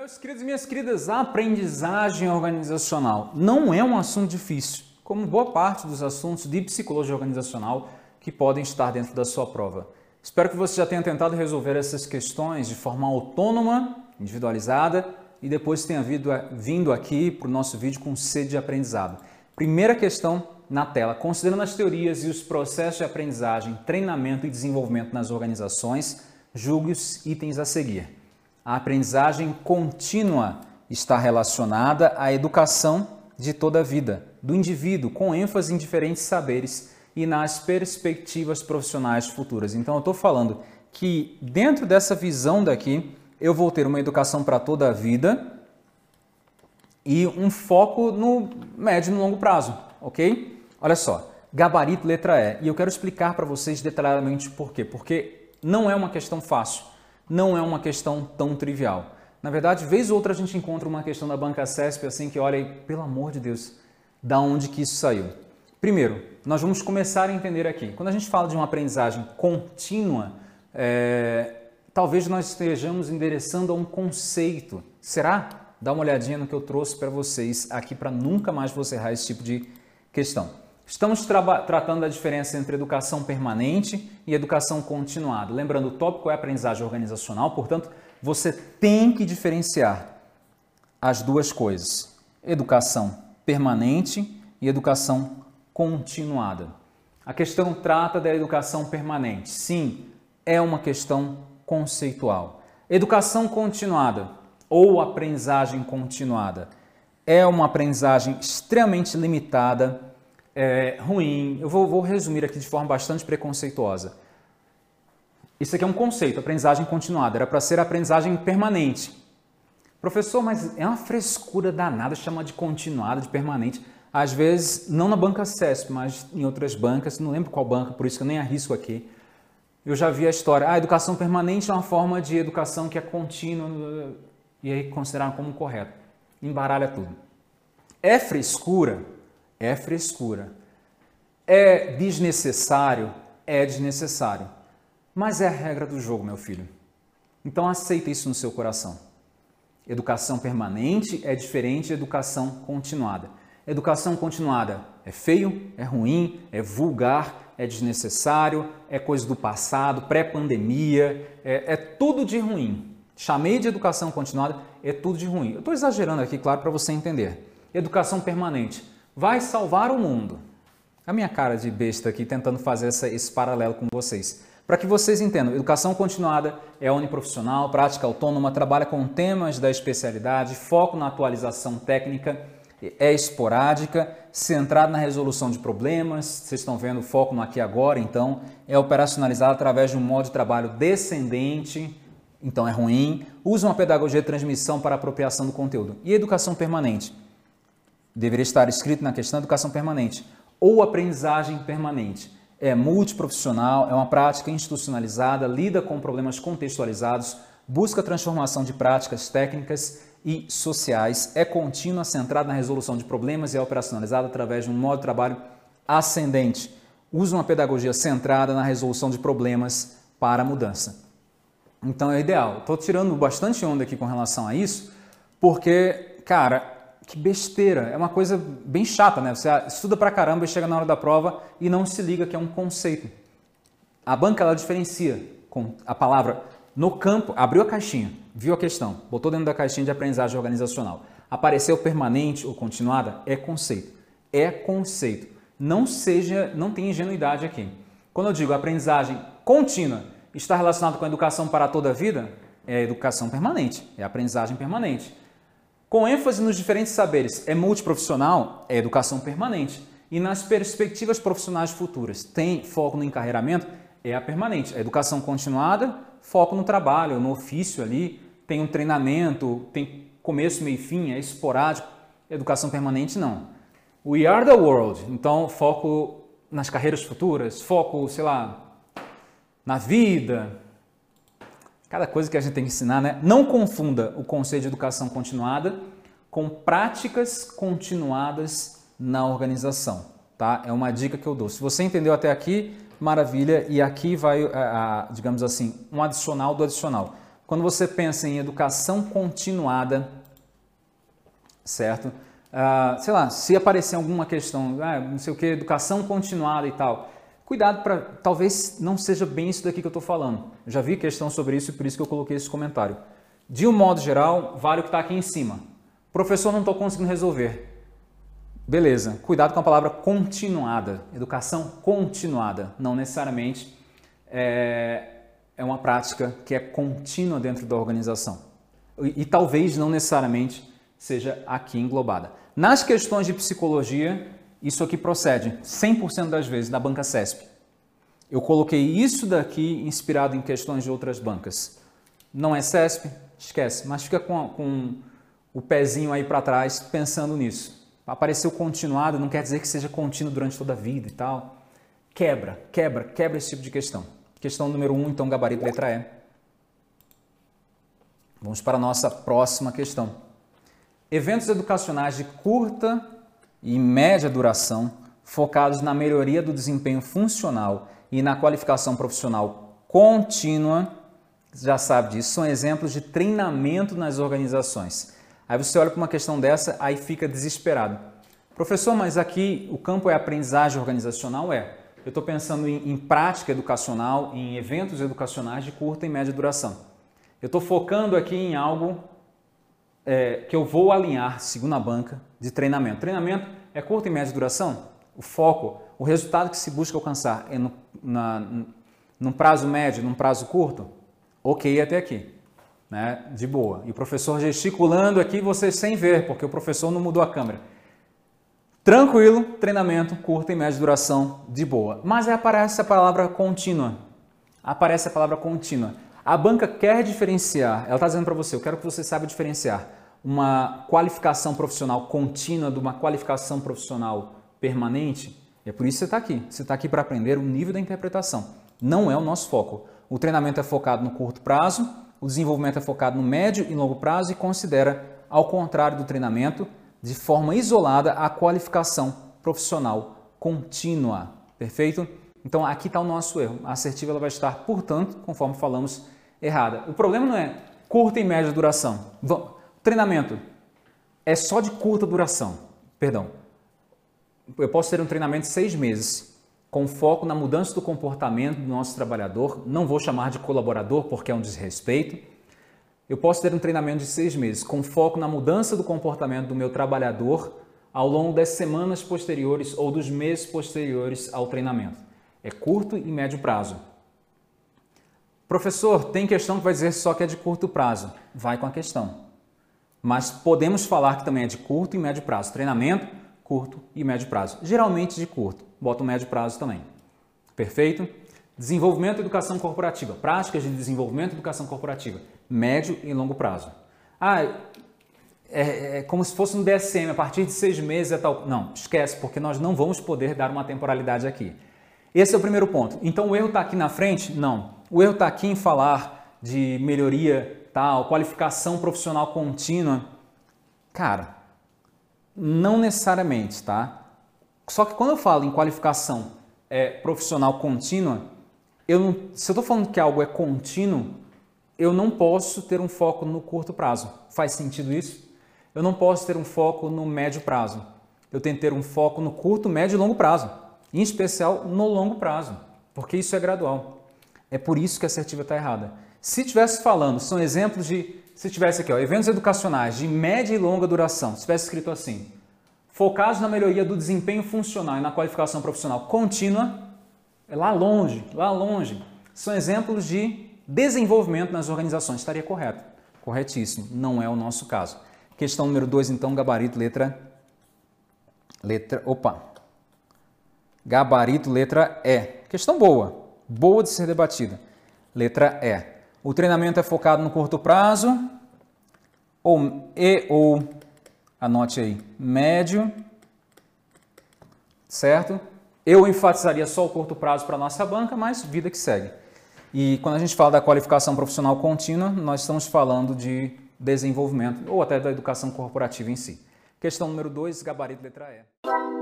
Meus queridos e minhas queridas, a aprendizagem organizacional não é um assunto difícil, como boa parte dos assuntos de psicologia organizacional que podem estar dentro da sua prova. Espero que você já tenha tentado resolver essas questões de forma autônoma, individualizada e depois tenha vindo aqui para o nosso vídeo com sede de aprendizado. Primeira questão na tela, considerando as teorias e os processos de aprendizagem, treinamento e desenvolvimento nas organizações, julgue os itens a seguir. A aprendizagem contínua está relacionada à educação de toda a vida, do indivíduo, com ênfase em diferentes saberes e nas perspectivas profissionais futuras. Então, eu estou falando que dentro dessa visão daqui, eu vou ter uma educação para toda a vida e um foco no médio e no longo prazo, ok? Olha só, gabarito letra E. E eu quero explicar para vocês detalhadamente por quê. Porque não é uma questão fácil não é uma questão tão trivial. Na verdade, vez ou outra a gente encontra uma questão da banca CESP assim que olha aí, pelo amor de Deus, da onde que isso saiu. Primeiro, nós vamos começar a entender aqui. Quando a gente fala de uma aprendizagem contínua, é, talvez nós estejamos endereçando a um conceito. Será? Dá uma olhadinha no que eu trouxe para vocês aqui para nunca mais você errar esse tipo de questão. Estamos tratando da diferença entre educação permanente e educação continuada. Lembrando, o tópico é aprendizagem organizacional, portanto, você tem que diferenciar as duas coisas: educação permanente e educação continuada. A questão trata da educação permanente. Sim, é uma questão conceitual. Educação continuada ou aprendizagem continuada é uma aprendizagem extremamente limitada é, ruim. Eu vou, vou resumir aqui de forma bastante preconceituosa. Isso aqui é um conceito, aprendizagem continuada. Era para ser aprendizagem permanente. Professor, mas é uma frescura danada chamar de continuada, de permanente. Às vezes, não na banca CESP, mas em outras bancas, não lembro qual banca, por isso que eu nem arrisco aqui. Eu já vi a história, ah, a educação permanente é uma forma de educação que é contínua, e aí consideraram como correto. Embaralha tudo. É frescura é frescura. É desnecessário? É desnecessário. Mas é a regra do jogo, meu filho. Então aceita isso no seu coração. Educação permanente é diferente de educação continuada. Educação continuada é feio, é ruim, é vulgar, é desnecessário, é coisa do passado, pré-pandemia, é, é, tudo de ruim. Chamei de educação continuada, é tudo de ruim. Eu estou exagerando aqui, claro, para você entender. Educação permanente vai salvar o mundo. A minha cara de besta aqui tentando fazer essa, esse paralelo com vocês. Para que vocês entendam, educação continuada é uniprofissional, prática autônoma, trabalha com temas da especialidade, foco na atualização técnica, é esporádica, centrada na resolução de problemas. Vocês estão vendo o foco no aqui agora, então é operacionalizada através de um modo de trabalho descendente, então é ruim. Usa uma pedagogia de transmissão para apropriação do conteúdo. E educação permanente deveria estar escrito na questão educação permanente ou aprendizagem permanente. É multiprofissional, é uma prática institucionalizada, lida com problemas contextualizados, busca transformação de práticas técnicas e sociais, é contínua, centrada na resolução de problemas e é operacionalizada através de um modo de trabalho ascendente. Usa uma pedagogia centrada na resolução de problemas para a mudança. Então é ideal. Estou tirando bastante onda aqui com relação a isso, porque, cara, que besteira, é uma coisa bem chata, né? Você estuda pra caramba e chega na hora da prova e não se liga que é um conceito. A banca ela diferencia com a palavra no campo, abriu a caixinha, viu a questão, botou dentro da caixinha de aprendizagem organizacional. Apareceu permanente ou continuada, é conceito. É conceito. Não seja, não tem ingenuidade aqui. Quando eu digo aprendizagem contínua está relacionado com a educação para toda a vida, é educação permanente, é aprendizagem permanente. Com ênfase nos diferentes saberes, é multiprofissional, é educação permanente. E nas perspectivas profissionais futuras, tem foco no encarreiramento, é a permanente. A educação continuada, foco no trabalho, no ofício ali, tem um treinamento, tem começo, meio e fim, é esporádico. Educação permanente, não. We are the world, então foco nas carreiras futuras, foco, sei lá, na vida, cada coisa que a gente tem que ensinar, né? Não confunda o conceito de educação continuada com práticas continuadas na organização, tá? É uma dica que eu dou. Se você entendeu até aqui, maravilha, e aqui vai, a, a, digamos assim, um adicional do adicional. Quando você pensa em educação continuada, certo? Uh, sei lá, se aparecer alguma questão, ah, não sei o que, educação continuada e tal, cuidado para talvez não seja bem isso daqui que eu estou falando. Já vi questão sobre isso e por isso que eu coloquei esse comentário. De um modo geral, vale o que está aqui em cima. Professor, não estou conseguindo resolver. Beleza, cuidado com a palavra continuada. Educação continuada, não necessariamente é, é uma prática que é contínua dentro da organização. E, e talvez não necessariamente seja aqui englobada. Nas questões de psicologia, isso aqui procede 100% das vezes da banca CESP. Eu coloquei isso daqui inspirado em questões de outras bancas. Não é CESP? Esquece, mas fica com, com o pezinho aí para trás pensando nisso. Apareceu continuado, não quer dizer que seja contínuo durante toda a vida e tal. Quebra, quebra, quebra esse tipo de questão. Questão número 1, um, então, gabarito letra E. Vamos para a nossa próxima questão. Eventos educacionais de curta e média duração, focados na melhoria do desempenho funcional e na qualificação profissional contínua, já sabe disso, são exemplos de treinamento nas organizações. Aí você olha para uma questão dessa, aí fica desesperado. Professor, mas aqui o campo é aprendizagem organizacional? É. Eu estou pensando em, em, prática educacional, em eventos educacionais de curta e média duração. Eu estou focando aqui em algo é, que eu vou alinhar, segundo a banca, de treinamento. Treinamento é curta e média duração? O foco, o resultado que se busca alcançar é no, na, num prazo médio, num prazo curto? Ok até aqui. Né? De boa. E o professor gesticulando aqui, você sem ver, porque o professor não mudou a câmera. Tranquilo, treinamento, curta e média duração, de boa. Mas aí aparece a palavra contínua. Aparece a palavra contínua. A banca quer diferenciar, ela está dizendo para você, eu quero que você saiba diferenciar uma qualificação profissional contínua de uma qualificação profissional permanente. É por isso que você está aqui. Você está aqui para aprender o nível da interpretação. Não é o nosso foco. O treinamento é focado no curto prazo, o desenvolvimento é focado no médio e longo prazo e considera, ao contrário do treinamento, de forma isolada a qualificação profissional contínua. Perfeito? Então aqui está o nosso erro. A assertiva ela vai estar, portanto, conforme falamos, errada. O problema não é curta e média duração. Treinamento é só de curta duração. Perdão. Eu posso ter um treinamento de seis meses, com foco na mudança do comportamento do nosso trabalhador. Não vou chamar de colaborador porque é um desrespeito eu posso ter um treinamento de seis meses com foco na mudança do comportamento do meu trabalhador ao longo das semanas posteriores ou dos meses posteriores ao treinamento. É curto e médio prazo. Professor, tem questão que vai dizer só que é de curto prazo. Vai com a questão. Mas podemos falar que também é de curto e médio prazo. Treinamento, curto e médio prazo. Geralmente de curto. Bota o médio prazo também. Perfeito? Desenvolvimento e educação corporativa. Práticas de desenvolvimento e educação corporativa. Médio e longo prazo. Ah, é, é, como se fosse um DSM, a partir de seis meses é tal. Não, esquece, porque nós não vamos poder dar uma temporalidade aqui. Esse é o primeiro ponto. Então o erro está aqui na frente? Não. O erro está aqui em falar de melhoria, tal, qualificação profissional contínua. Cara, não necessariamente, tá? Só que quando eu falo em qualificação é, profissional contínua, eu não, se eu estou falando que algo é contínuo, eu não posso ter um foco no curto prazo. Faz sentido isso? Eu não posso ter um foco no médio prazo. Eu tenho que ter um foco no curto, médio e longo prazo. Em especial no longo prazo, porque isso é gradual. É por isso que a assertiva está errada. Se tivesse falando, são exemplos de. Se tivesse aqui, ó, eventos educacionais de média e longa duração, se tivesse escrito assim, focados na melhoria do desempenho funcional e na qualificação profissional contínua, é lá longe, lá longe. São exemplos de desenvolvimento nas organizações. Estaria correto. Corretíssimo. Não é o nosso caso. Questão número 2, então, gabarito, letra. Letra. Opa! Gabarito, letra E. Questão boa. Boa de ser debatida. Letra E. O treinamento é focado no curto prazo ou, e ou, anote aí, médio, certo? Eu enfatizaria só o curto prazo para a nossa banca, mas vida que segue. E quando a gente fala da qualificação profissional contínua, nós estamos falando de desenvolvimento ou até da educação corporativa em si. Questão número 2, gabarito letra E.